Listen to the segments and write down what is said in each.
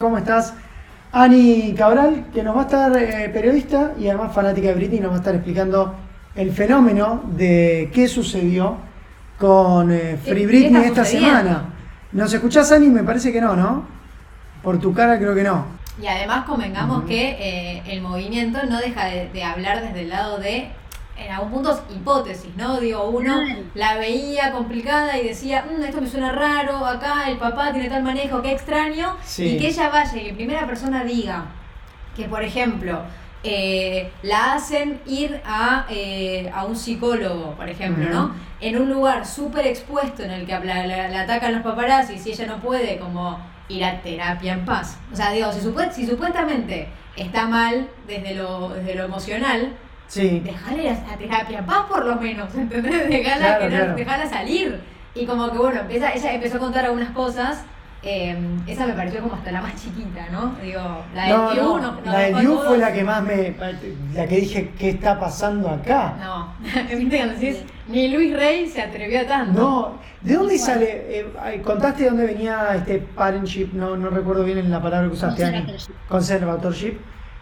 ¿Cómo estás? Ani Cabral, que nos va a estar eh, periodista y además fanática de Britney, nos va a estar explicando el fenómeno de qué sucedió con eh, Free Britney esta semana. ¿Nos escuchás, Ani? Me parece que no, ¿no? Por tu cara creo que no. Y además convengamos que eh, el movimiento no deja de hablar desde el lado de en algún punto hipótesis, ¿no? Digo, uno la veía complicada y decía, mm, esto me suena raro, acá el papá tiene tal manejo, qué extraño, y que ella vaya y que primera persona diga que, por ejemplo, eh, la hacen ir a, eh, a, un psicólogo, por ejemplo, ¿no? En un lugar súper expuesto en el que la, atacan los paparazzi y si ella no puede como ir a terapia en paz. O sea, digo, si, si supuestamente está mal desde lo, desde lo emocional, Sí. Dejale a terapia, paz por lo menos, ¿entendés? Dejala, salir. Y como que bueno, empieza, ella empezó a contar algunas cosas. Em, esa me pareció como hasta la más chiquita, ¿no? Digo, la de no, no, no, La de Diu fue la que más me. La que dije, ¿qué está pasando acá? No, decís, ni Luis Rey se atrevió a tanto. No, ¿de dónde sale? Eh, contaste de dónde venía este parentship, no, no recuerdo bien la palabra que usaste, Conservatorship. Conservatorship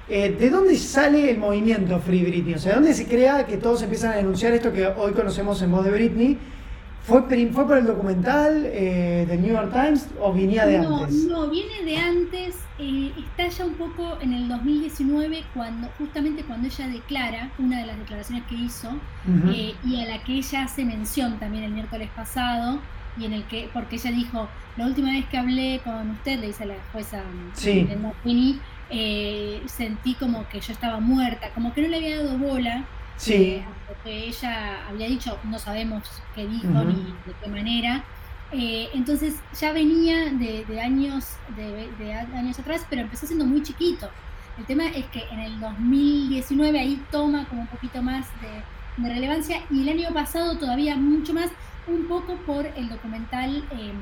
eh, ¿De dónde sale el movimiento Free Britney? O sea, ¿de dónde se crea que todos empiezan a denunciar esto que hoy conocemos en voz de Britney? ¿Fue, fue por el documental eh, del New York Times o venía de antes? No, viene de antes. Eh, está ya un poco en el 2019, cuando justamente cuando ella declara, una de las declaraciones que hizo, y a la que ella hace mención también el miércoles pasado, y en el que, porque ella dijo, la última vez que hablé con usted, le dice la jueza sí. Eh, sentí como que yo estaba muerta, como que no le había dado bola. Sí. Eh, porque ella había dicho, no sabemos qué dijo ni de qué manera. Eh, entonces ya venía de, años, de, años atrás, pero empezó siendo muy chiquito. El tema es que en el 2019 ahí toma como un poquito más de, relevancia y el año pasado todavía mucho más, un poco por el documental el,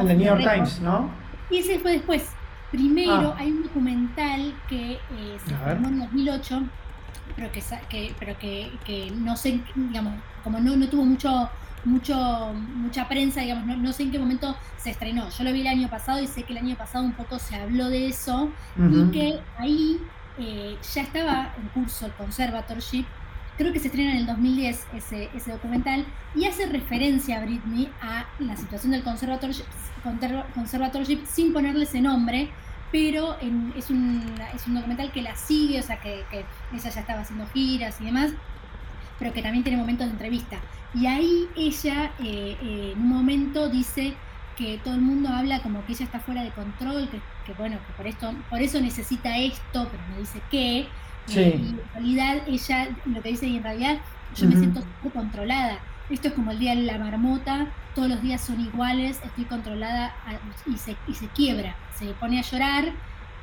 el New York Times, ¿no? Y ese fue después. Primero, ah. hay un documental que eh, se formó en 2008, pero que, pero que, no sé, digamos, como no, no tuvo mucho, mucho, mucha prensa, digamos, no, sé en qué momento se estrenó. Yo lo vi el año pasado y sé que el año pasado un poco se habló de eso y que ahí eh, ya estaba en curso el conservatorship. Creo que se estrena en el 2010 ese, ese documental y hace referencia a Britney a la situación del conservatorship sin ponerle ese nombre, pero es, un, es un documental que la sigue, o sea, que, ella ya estaba haciendo giras y demás, pero que también tiene momentos de entrevista. Y ahí ella eh, eh, en un momento dice que todo el mundo habla como que ella está fuera de control, que, bueno, que por, esto, por eso necesita esto, pero no dice qué. Eh, y en realidad ella lo que dice y en realidad yo me siento controlada esto es como el día de la marmota, todos los días son iguales, estoy controlada y se, y se quiebra, se pone a llorar.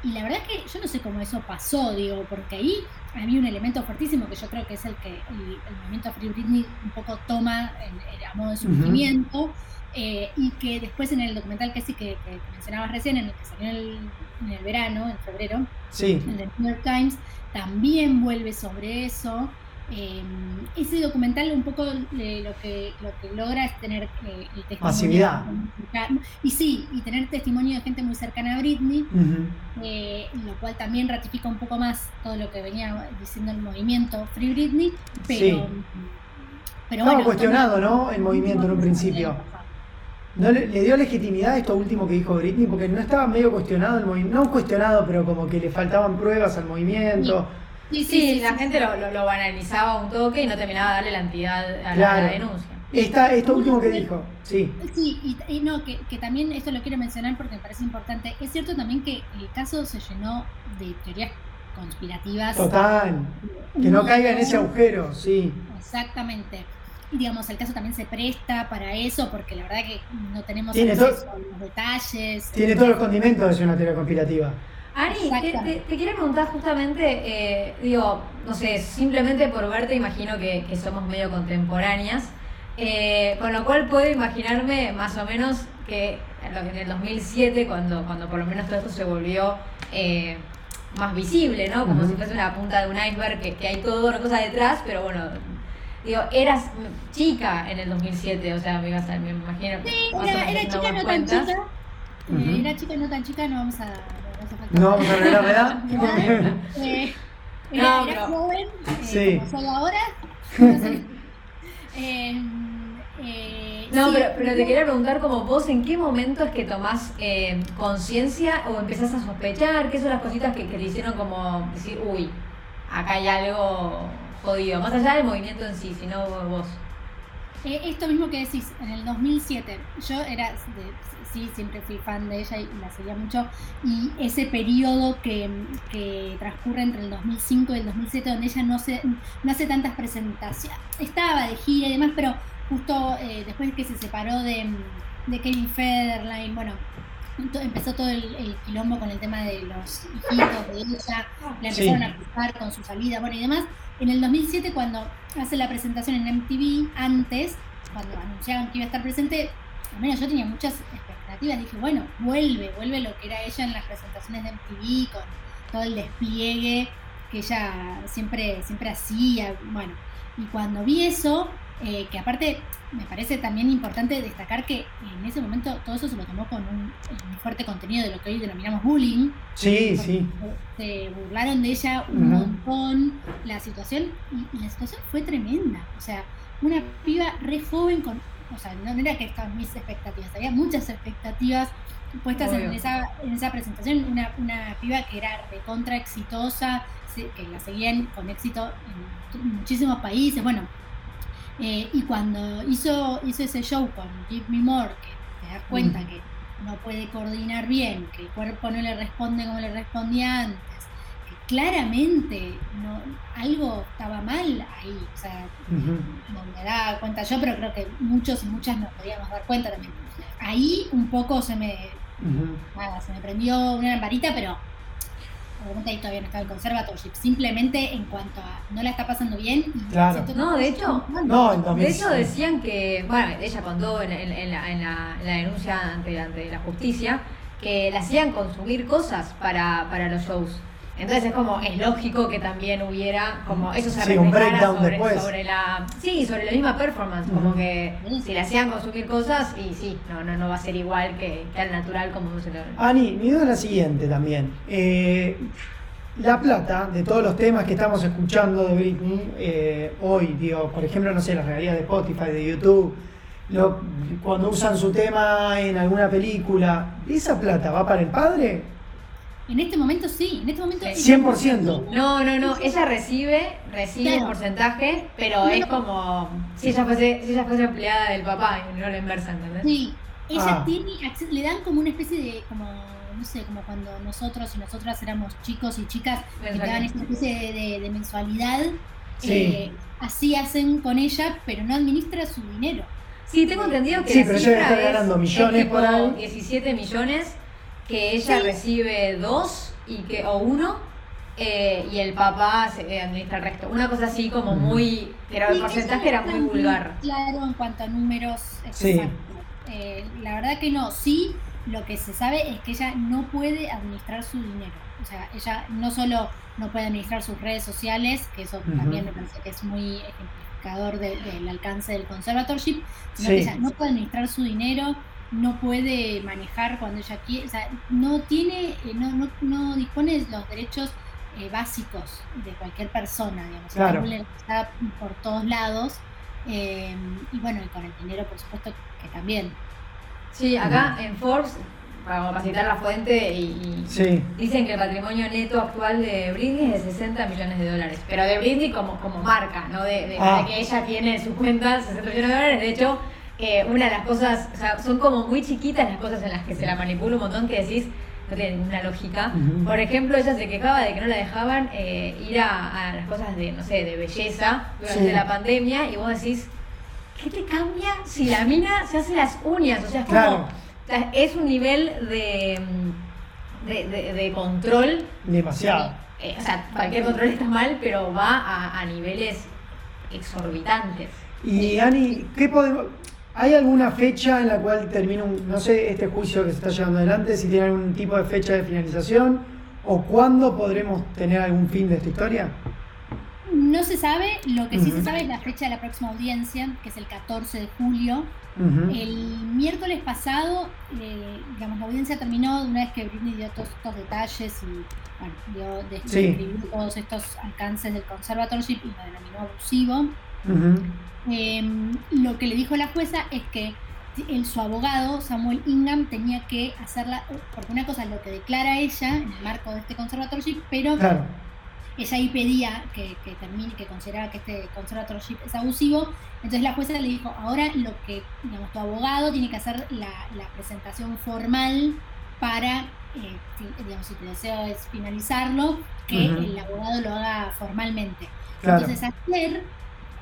Y la verdad es que yo no sé cómo eso pasó, digo, porque ahí había un elemento fuertísimo que yo creo que es el que el, movimiento Free Britney un poco toma a modo de surgimiento. Eh, y que después en el documental que sí que, mencionabas recién, en el que salió en el, verano, en febrero, sí. en el New York Times, también vuelve sobre eso. Eh, ese documental un poco lo, que, lo que logra es tener eh, el testimonio. Masividad. Y sí, y tener testimonio de gente muy cercana a Britney, eh, lo cual también ratifica un poco más todo lo que venía diciendo el movimiento Free Britney, pero... pero Estaba cuestionado, ¿no? El movimiento en un principio. ¿No le, dio legitimidad a esto último que dijo Britney? Porque no estaba medio cuestionado el movimiento, no cuestionado, pero como que le faltaban pruebas al movimiento. Sí, sí, la gente lo, lo, banalizaba un toque y no terminaba de darle la entidad a la, denuncia. Esta, esto último que dijo, sí. Sí, y, no, que, que, también esto lo quiero mencionar porque me parece importante. Es cierto también que el caso se llenó de teorías conspirativas. Total. Que no caiga en ese agujero, sí. Exactamente. Y digamos, el caso también se presta para eso porque la verdad que no tenemos los detalles. Tiene todos los condimentos de ser una teoría conspirativa. Ari, te, quiero preguntar justamente, eh, digo, no sé, simplemente por verte imagino que, somos medio contemporáneas, eh, con lo cual puedo imaginarme más o menos que en el 2007, cuando, cuando por lo menos todo esto se volvió eh, más visible, ¿no? Como si fuese una punta de un iceberg, que, hay todo una cosa detrás, pero bueno, digo, eras chica en el 2007, o sea, me, ibas a, me imagino. Sí, era, era chica, no tan chica Eh, era chica, no tan chica, no vamos a. No, vamos a arreglar la edad. eh, era, no, era joven, eh, sí. como soy ahora. eh, no, pero, pero, te quería preguntar como vos, ¿en qué momento es que tomás eh, conciencia o empezás a sospechar? ¿Qué son las cositas que, que, te hicieron como decir, uy, acá hay algo jodido? Más allá del movimiento en sí, sino vos. Esto mismo que decís, en el 2007, yo era, sí, siempre fui fan de ella y la seguía mucho, y ese periodo que, que, transcurre entre el 2005 y el 2007, donde ella no, se, no hace tantas presentaciones, estaba de gira y demás, pero justo eh, después que se separó de, de Kevin Federline, bueno, empezó todo el, el, quilombo con el tema de los hijitos de ella, la empezaron a cruzar con su salida, bueno y demás. En el 2007, cuando hace la presentación en MTV, antes, cuando anunciaban que iba a estar presente, al menos yo tenía muchas expectativas. Dije, bueno, vuelve, vuelve lo que era ella en las presentaciones de MTV, con todo el despliegue que ella siempre, siempre hacía. Bueno, y cuando vi eso, eh, que aparte me parece también importante destacar que en ese momento todo eso se lo tomó con un, fuerte contenido de lo que hoy denominamos bullying. Sí, sí. Se burlaron de ella un montón la situación y, la situación fue tremenda. O sea, una piba re joven con... O sea, no era que estaban mis expectativas, había muchas expectativas puestas en esa, en esa presentación. Una, una piba que era recontra exitosa, que la seguían con éxito en muchísimos países. Bueno, eh, y cuando hizo, hizo ese show con Give Me More, que te das cuenta que no puede coordinar bien, que el cuerpo no le responde como le respondía antes, que claramente no, algo estaba mal ahí. O sea, me daba cuenta yo, pero creo que muchos y muchas nos podíamos dar cuenta también. Ahí un poco se me, se me prendió una lamparita, pero obviamente ahí todavía no estaba el conservatorship, simplemente en cuanto a no la está pasando bien. claro. No, de hecho, no, de hecho decían que, bueno, ella contó en, en, la, en la, denuncia ante, ante, la justicia que la hacían consumir cosas para, para los shows. Entonces es como, es lógico que también hubiera como eso se sí, sobre, sobre, la sí, sobre la misma performance, como que si le hacían consumir cosas y sí, no, no, no va a ser igual que, que al natural como se lo Ani, mi duda es la siguiente también. Eh, la plata de todos los temas que estamos escuchando de Britney eh, hoy, digo, por ejemplo, no sé, las realidad de Spotify, de YouTube, lo, cuando usan su tema en alguna película, ¿esa plata va para el padre en este momento sí, en este momento... 100%. No, no, no, ella recibe, recibe un porcentaje, pero es como si ella fuese, si ella fuese empleada del papá y no la inversa, ¿entendés? Sí, ella ah. tiene, le dan como una especie de, como, no sé, como cuando nosotros y nosotras éramos chicos y chicas, que le dan esta especie de, mensualidad, eh, así hacen con ella, pero no administra su dinero. Sí, tengo entendido que sí, pero ella está ganando millones por ahí. 17 millones que ella recibe dos y que, o uno eh, y el papá se eh, administra el resto. Una cosa así como muy, pero el porcentaje era muy vulgar. Claro en cuanto a números exactos. Eh, la verdad que no, sí, lo que se sabe es que ella no puede administrar su dinero. O sea, ella no solo no puede administrar sus redes sociales, que eso también me parece que es muy ejemplificador del alcance del conservatorship, sino que ella no puede administrar su dinero, no puede manejar cuando ella quiere, o sea, no tiene, eh, no, no, no dispone de los derechos eh, básicos de cualquier persona, digamos, claro. está por todos lados, eh, y bueno, y con el dinero por supuesto que también. Sí, acá en Forbes, para citar la fuente, y, dicen que el patrimonio neto actual de Britney es de 60 millones de dólares, pero de Britney como, como marca, ¿no? De, de, ah. que ella tiene su cuenta 60 millones de dólares, de hecho una de las cosas, o sea, son como muy chiquitas las cosas en las que se la manipula un montón que decís, no tiene ninguna lógica. Por ejemplo, ella se quejaba de que no la dejaban eh, ir a, las cosas de, no sé, de belleza durante la pandemia y vos decís, ¿qué te cambia si la mina se hace las uñas? O sea, es como, es un nivel de, de, control. Demasiado. Eh, o sea, cualquier control está mal, pero va a, a niveles exorbitantes. Y Ani, ¿qué podemos, ¿Hay alguna fecha en la cual termina, un, no sé, este juicio que se está llevando adelante, si tiene algún tipo de fecha de finalización o cuándo podremos tener algún fin de esta historia? No se sabe, lo que sí se sabe es la fecha de la próxima audiencia, que es el 14 de julio. El miércoles pasado, eh, digamos, la audiencia terminó una vez que Britney dio todos estos detalles y bueno, dio, describió todos estos alcances del conservatorship y lo denominó abusivo. Em, lo que le dijo la jueza es que el, su abogado, Samuel Ingham, tenía que hacerla, porque una cosa es lo que declara ella en el marco de este conservatorship, pero ella ahí pedía que, termine, que consideraba que este conservatorship es abusivo, entonces la jueza le dijo, ahora lo que, digamos, tu abogado tiene que hacer la, presentación formal para, eh, digamos, si tu deseo es finalizarlo, que el abogado lo haga formalmente. Entonces ayer,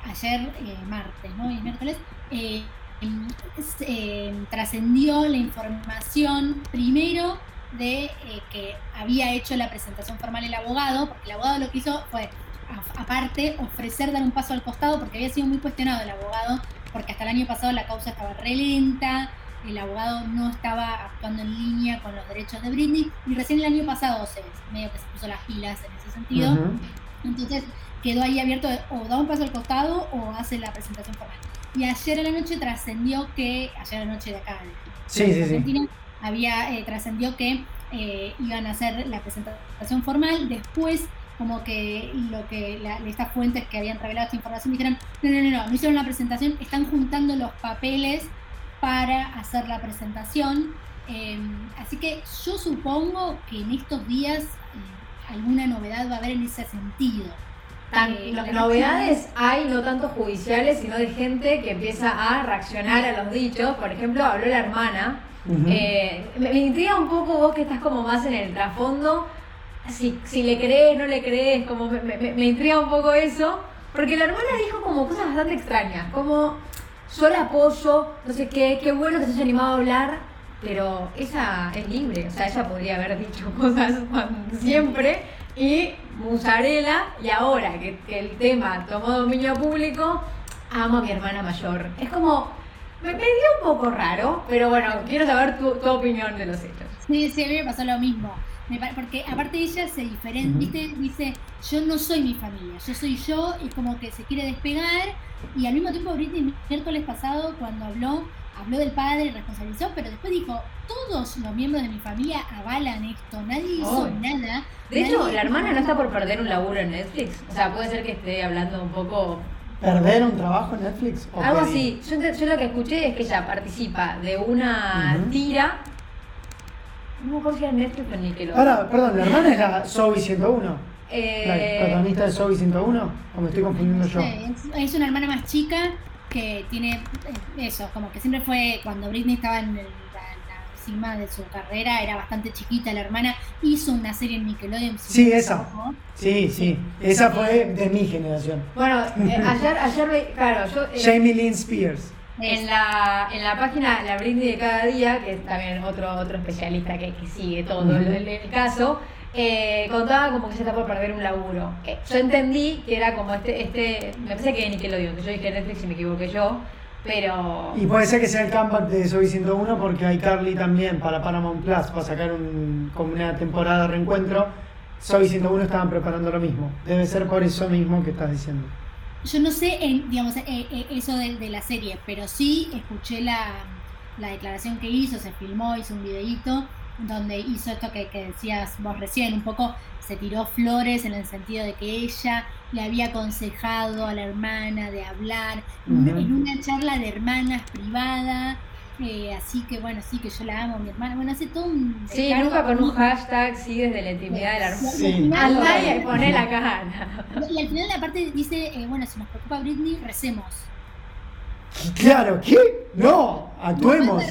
ayer eh, martes, ¿no? Y miércoles, eh, em, trascendió la información primero de eh, que había hecho la presentación formal el abogado, porque el abogado lo que hizo fue, aparte, ofrecer dar un paso al costado, porque había sido muy cuestionado el abogado, porque hasta el año pasado la causa estaba relenta, el abogado no estaba actuando en línea con los derechos de Britney, y recién el año pasado se medio que se puso las pilas en ese sentido. Entonces quedó ahí abierto o da un paso al costado o hace la presentación formal. Y ayer a la noche trascendió que, ayer a la noche de acá, sí, sí, sí había eh, trascendió que eh, iban a hacer la presentación formal, después como que lo que estas fuentes que habían revelado esta información dijeron, no, no, no, no, no hicieron la presentación, están juntando los papeles para hacer la presentación. Em, así que yo supongo que en estos días eh, alguna novedad va a haber en ese sentido. Las novedades hay no tanto judiciales, sino de gente que empieza a reaccionar a los dichos. Por ejemplo, habló la hermana. Eh, me, intriga un poco vos que estás como más en el trasfondo, si, si le crees, no le crees, como me, me, intriga un poco eso, porque la hermana dijo como cosas bastante extrañas, como yo la apoyo, no sé qué, qué bueno que se haya animado a hablar, pero ella es libre, o sea, ella podría haber dicho cosas siempre y musarela, y ahora que, que el tema tomó dominio público, amo a mi hermana mayor. Es como me, dio un poco raro, pero bueno, quiero saber tu, opinión de los hechos. Sí, sí, a mí me pasó lo mismo. porque aparte ella se diferencia, dice, yo no soy mi familia, yo soy yo, y como que se quiere despegar, y al mismo tiempo Britney el miércoles pasado cuando habló, habló del padre, responsabilizó, pero después dijo, todos los miembros de mi familia avalan esto, nadie hizo nada. De hecho, la hermana no está por perder un laburo en Netflix, o sea, puede ser que esté hablando un poco ¿Perder un trabajo en Netflix? Algo así. Yo, lo que escuché es que ella participa de una tira. No me en Netflix ni Ahora, perdón, la hermana es la Zoe 101. Eh... ¿La protagonista de Zoe 101? ¿O me estoy confundiendo yo? Es una hermana más chica que tiene eh, eso, como que siempre fue cuando Britney estaba en el de su carrera, era bastante chiquita la hermana, hizo una serie en Nickelodeon. Sí, esa. Sí, sí, esa fue de mi generación. Bueno, eh, ayer, ayer, claro, yo... Eh, Jamie Lynn Spears. En la, en la página La Britney de cada día, que es también otro, otro especialista que, que sigue todo el, caso, eh, contaba como que se está por perder un laburo. yo entendí que era como este, este me parece que Nickelodeon, que yo dije Netflix y me equivoqué yo, pero... Y puede ser que sea el comeback de Soy 101 porque hay Carly también para Paramount Plus para sacar un, como una temporada de reencuentro. Soy 101 estaban preparando lo mismo. Debe ser por eso mismo que estás diciendo. Yo no sé, digamos, eh, eh, eso de, la serie, pero sí escuché la, la declaración que hizo, se filmó, hizo un videíto donde hizo esto que, que, decías vos recién, un poco se tiró flores en el sentido de que ella le había aconsejado a la hermana de hablar en una charla de hermanas privada. Eh, así que bueno, sí que yo la amo, mi hermana. Bueno, hace todo un. Sí, nunca con un hashtag, sí, desde la intimidad de la hermana. Sí. Al y pone la cara. Y al final, aparte, dice: eh, bueno, si nos preocupa Britney, recemos. Claro, ¿qué? No, actuemos.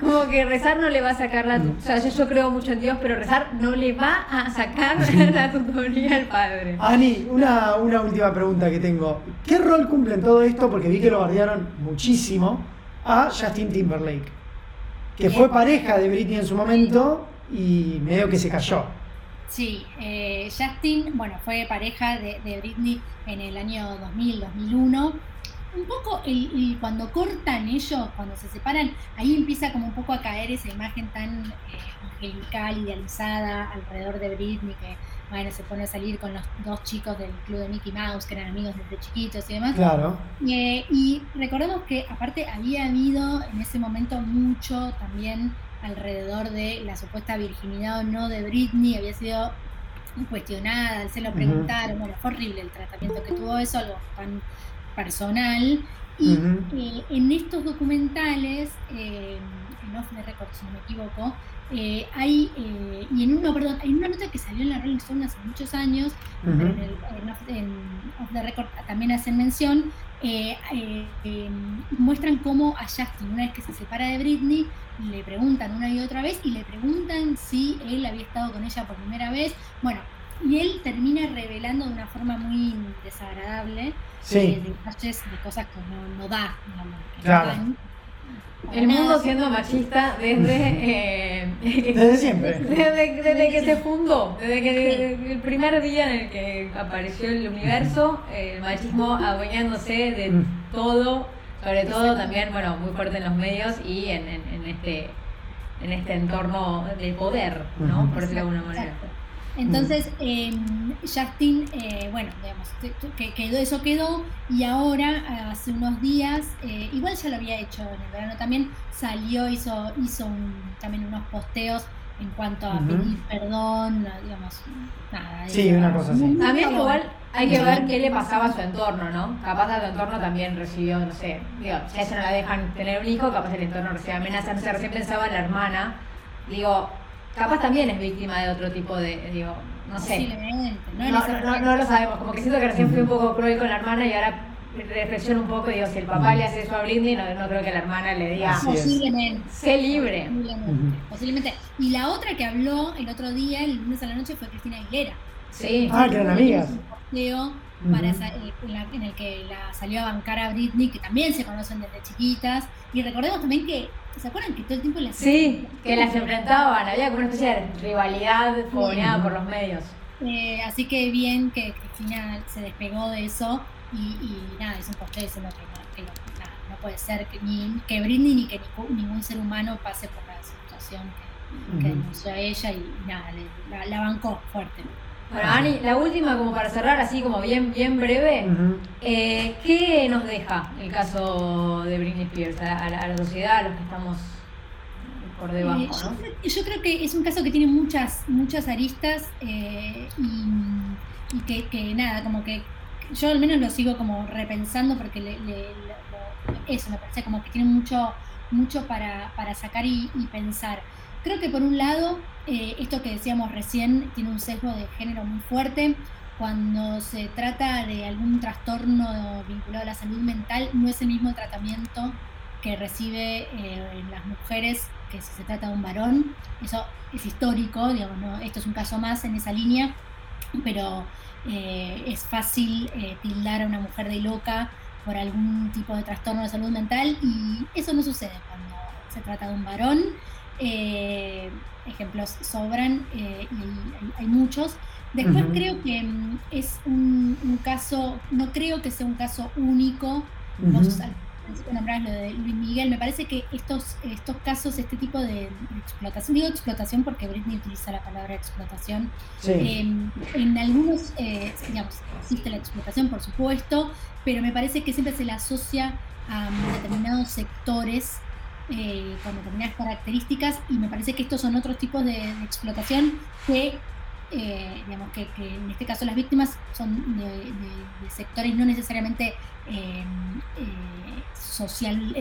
Como que rezar no le va a sacar la... O sea, yo, creo mucho en Dios, pero rezar no le va a sacar la tutoría al Padre. Ani, una, una última pregunta que tengo. ¿Qué rol cumple en todo esto? Porque vi que lo guardaron muchísimo a Justin Timberlake, que fue pareja de Britney en su momento y medio que se cayó. Sí, eh, Justin, bueno, fue pareja de, de Britney en el año 2000, 2001 un poco el, cuando cortan ellos, cuando se separan, ahí empieza como un poco a caer esa imagen tan eh, angelical, idealizada alrededor de Britney, que bueno, se pone a salir con los dos chicos del club de Mickey Mouse, que eran amigos desde chiquitos y demás. Claro. Eh, y recordemos que aparte había habido en ese momento mucho también alrededor de la supuesta virginidad o no de Britney, había sido cuestionada, se lo preguntaron, bueno, fue horrible el tratamiento que tuvo eso, algo tan personal. Y eh, en estos documentales, eh, en Off the Record, si no me equivoco, eh, hay, eh, y en una, perdón, hay una nota que salió en la Rolling Stone hace muchos años, en, el, Off, the Record también hacen mención, eh, muestran cómo a Justin, una vez que se separa de Britney, le preguntan una y otra vez y le preguntan si él había estado con ella por primera vez. Bueno, y él termina revelando de una forma muy desagradable sí. detalles de cosas que no, no da, digamos, claro. El mundo siendo machista desde, eh, desde siempre. Desde, que se fundó, desde que el primer día en el que apareció el universo, el machismo adueñándose de mm. todo, sobre todo también, bueno, muy fuerte en los medios y en, en, este en este entorno de poder, ¿no? Por decirlo de alguna manera. Entonces, eh, Justin, eh, bueno, digamos, que quedó, eso quedó y ahora, hace unos días, eh, igual ya lo había hecho en el verano también, salió, hizo, hizo también unos posteos en cuanto a pedir perdón, digamos, nada. Sí, una cosa así. También igual hay que ver qué le pasaba a su entorno, ¿no? Capaz a su entorno también recibió, no sé, digo, si a ella no la dejan tener un hijo, capaz el entorno recibe amenazas, no sé, recién pensaba en la hermana, digo, capaz también es víctima de otro tipo de, digo, no sé. No, no, no, lo sabemos, como que siento que recién fui un poco cruel con la hermana y ahora reflexiono un poco y digo, si el papá le hace eso a Britney, no, no creo que la hermana le diga, posiblemente. sé libre. Posiblemente. Y la otra que habló el otro día, el lunes a la noche, fue Cristina Aguilera. Sí. Ah, que eran amigas. Para en, el que la salió a bancar a Britney, que también se conocen desde chiquitas. Y recordemos también que ¿Se acuerdan que todo el tiempo las Sí, que las enfrentaban, había como una especie de rivalidad fogoneada por los medios. Eh, así que bien que Cristina se despegó de eso y, nada, es un diciendo que, no, no puede ser que, ni que Britney ni que ningún ser humano pase por la situación que, denunció a ella y, nada, la, la bancó fuerte. Bueno, Ani, la última como para cerrar así como bien bien breve, eh, ¿qué nos deja el caso de Britney Spears a, la, sociedad, a los que estamos por eh, debajo? yo, creo que es un caso que tiene muchas muchas aristas eh, y, que, nada, como que yo al menos lo sigo como repensando porque le, eso me parece como que tiene mucho mucho para, para sacar y pensar. Creo que por un lado, eh, esto que decíamos recién tiene un sesgo de género muy fuerte. Cuando se trata de algún trastorno vinculado a la salud mental, no es el mismo tratamiento que recibe eh, las mujeres que si se trata de un varón. Eso es histórico, digamos, ¿no? esto es un caso más en esa línea, pero eh, es fácil tildar a una mujer de loca por algún tipo de trastorno de salud mental y eso no sucede cuando se trata de un varón. Eh, ejemplos sobran eh, y hay, muchos. Después creo que mm, es un, caso, no creo que sea un caso único. Vos al principio nombrabas lo de Luis Miguel. Me parece que estos, estos casos, este tipo de, explotación, digo explotación porque Britney utiliza la palabra explotación. Em, en algunos, eh, digamos, existe la explotación, por supuesto, pero me parece que siempre se la asocia a determinados sectores eh, con determinadas características y me parece que estos son otros tipos de, explotación que, eh, digamos, que, en este caso las víctimas son de, sectores no necesariamente eh, social,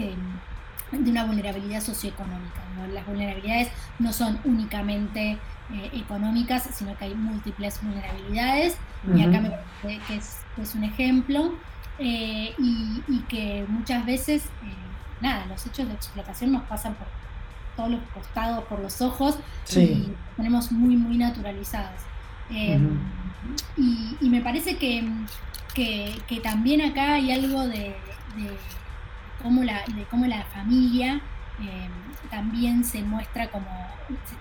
de una vulnerabilidad socioeconómica. Las vulnerabilidades no son únicamente económicas, sino que hay múltiples vulnerabilidades y acá me parece que es, un ejemplo y, y, que muchas veces nada, los hechos de explotación nos pasan por todos los costados, por los ojos, y tenemos muy, muy naturalizadas. Em, y, me parece que, que, también acá hay algo de, cómo, la, de cómo la familia em, también se muestra como,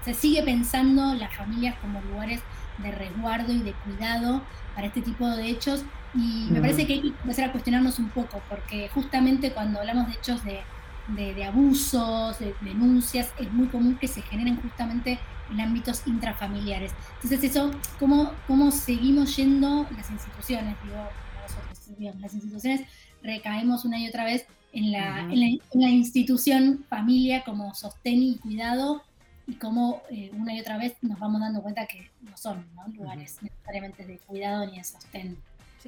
se, sigue pensando las familias como lugares de resguardo y de cuidado para este tipo de hechos y me parece que hay que empezar a cuestionarnos un poco, porque justamente cuando hablamos de hechos de de, abusos, de denuncias, es muy común que se generen justamente en ámbitos intrafamiliares. Entonces eso, ¿cómo, cómo seguimos yendo las instituciones? Digo, nosotros, las instituciones recaemos una y otra vez en la, en la, institución familia como sostén y cuidado y cómo eh, una y otra vez nos vamos dando cuenta que no son lugares necesariamente de cuidado ni de sostén.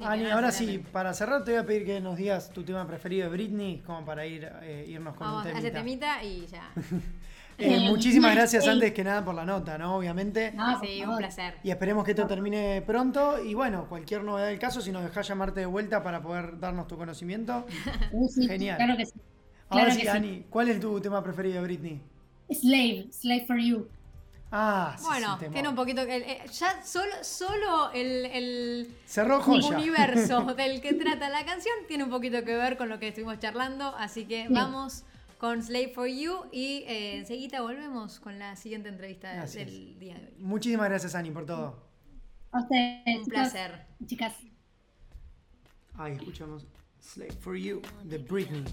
Ani, ahora sí, para cerrar te voy a pedir que nos digas tu tema preferido de Britney, como para ir eh, irnos con Vamos, un temita. temita y ya. Eh, muchísimas gracias antes que nada por la nota, ¿no? Obviamente. sí, un placer. Y esperemos que esto termine pronto. Y bueno, cualquier novedad del caso, si nos dejás llamarte de vuelta para poder darnos tu conocimiento. Genial. Claro que sí. Ahora sí, Ani, ¿cuál es tu tema preferido de Britney? Slave, Slave for You. Ah, sí, Bueno, tiene un poquito. ya solo, solo el, el universo del que trata la canción tiene un poquito que ver con lo que estuvimos charlando. Así que vamos con Slave for You y eh, enseguida volvemos con la siguiente entrevista del día de hoy. Muchísimas gracias, Ani, por todo. A ustedes. Un placer. Chicas. Ahí escuchamos Slave for You de Britney.